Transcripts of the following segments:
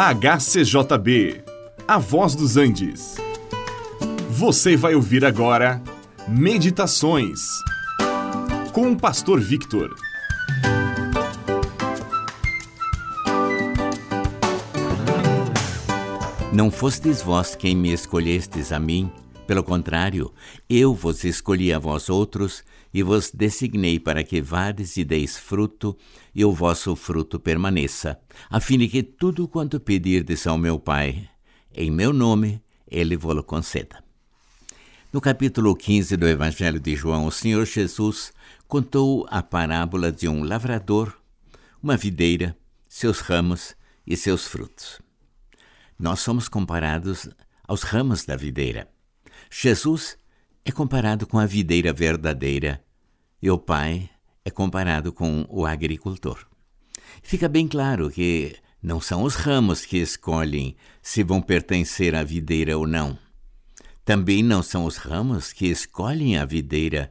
HCJB, A Voz dos Andes. Você vai ouvir agora Meditações com o Pastor Victor. Não fostes vós quem me escolhestes a mim, pelo contrário, eu vos escolhi a vós outros e vos designei para que vades e deis fruto, e o vosso fruto permaneça, a fim de que tudo quanto pedirdes ao meu Pai, em meu nome, ele vos conceda. No capítulo 15 do Evangelho de João, o Senhor Jesus contou a parábola de um lavrador, uma videira, seus ramos e seus frutos. Nós somos comparados aos ramos da videira. Jesus é comparado com a videira verdadeira e o pai é comparado com o agricultor. Fica bem claro que não são os ramos que escolhem se vão pertencer à videira ou não. Também não são os ramos que escolhem a videira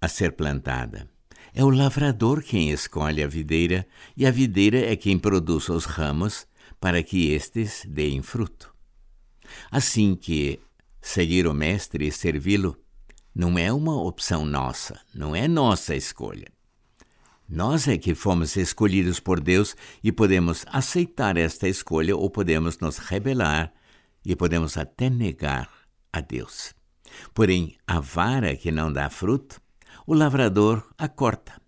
a ser plantada. É o lavrador quem escolhe a videira e a videira é quem produz os ramos para que estes deem fruto. Assim que Seguir o Mestre e servi-lo não é uma opção nossa, não é nossa escolha. Nós é que fomos escolhidos por Deus e podemos aceitar esta escolha ou podemos nos rebelar e podemos até negar a Deus. Porém, a vara que não dá fruto, o lavrador a corta.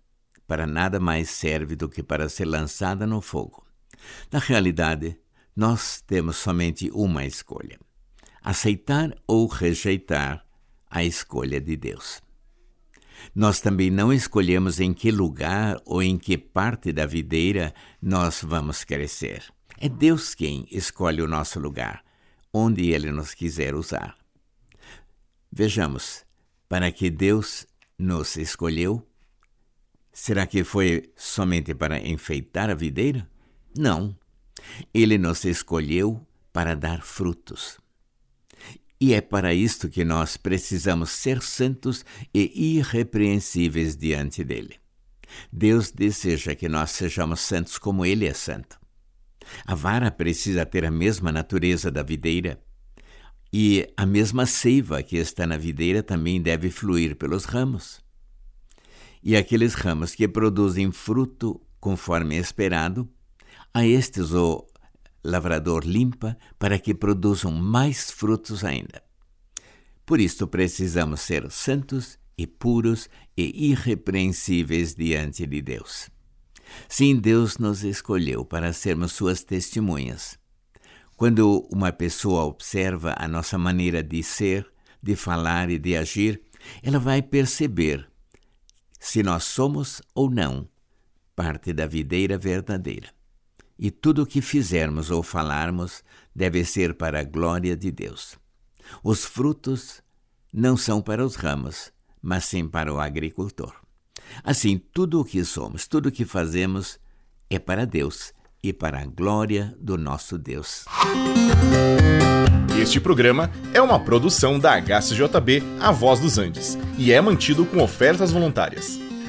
Para nada mais serve do que para ser lançada no fogo. Na realidade, nós temos somente uma escolha aceitar ou rejeitar a escolha de Deus. Nós também não escolhemos em que lugar ou em que parte da videira nós vamos crescer. É Deus quem escolhe o nosso lugar, onde Ele nos quiser usar. Vejamos, para que Deus nos escolheu? Será que foi somente para enfeitar a videira? Não. Ele nos escolheu para dar frutos. E é para isto que nós precisamos ser santos e irrepreensíveis diante dele. Deus deseja que nós sejamos santos como ele é santo. A vara precisa ter a mesma natureza da videira, e a mesma seiva que está na videira também deve fluir pelos ramos. E aqueles ramos que produzem fruto conforme esperado, a estes o lavrador limpa para que produzam mais frutos ainda. Por isto precisamos ser santos e puros e irrepreensíveis diante de Deus. Sim, Deus nos escolheu para sermos suas testemunhas. Quando uma pessoa observa a nossa maneira de ser, de falar e de agir, ela vai perceber se nós somos ou não parte da videira verdadeira e tudo o que fizermos ou falarmos deve ser para a glória de Deus. Os frutos não são para os ramos, mas sim para o agricultor. Assim, tudo o que somos, tudo o que fazemos é para Deus e para a glória do nosso Deus. Este programa é uma produção da HCJB A Voz dos Andes e é mantido com ofertas voluntárias.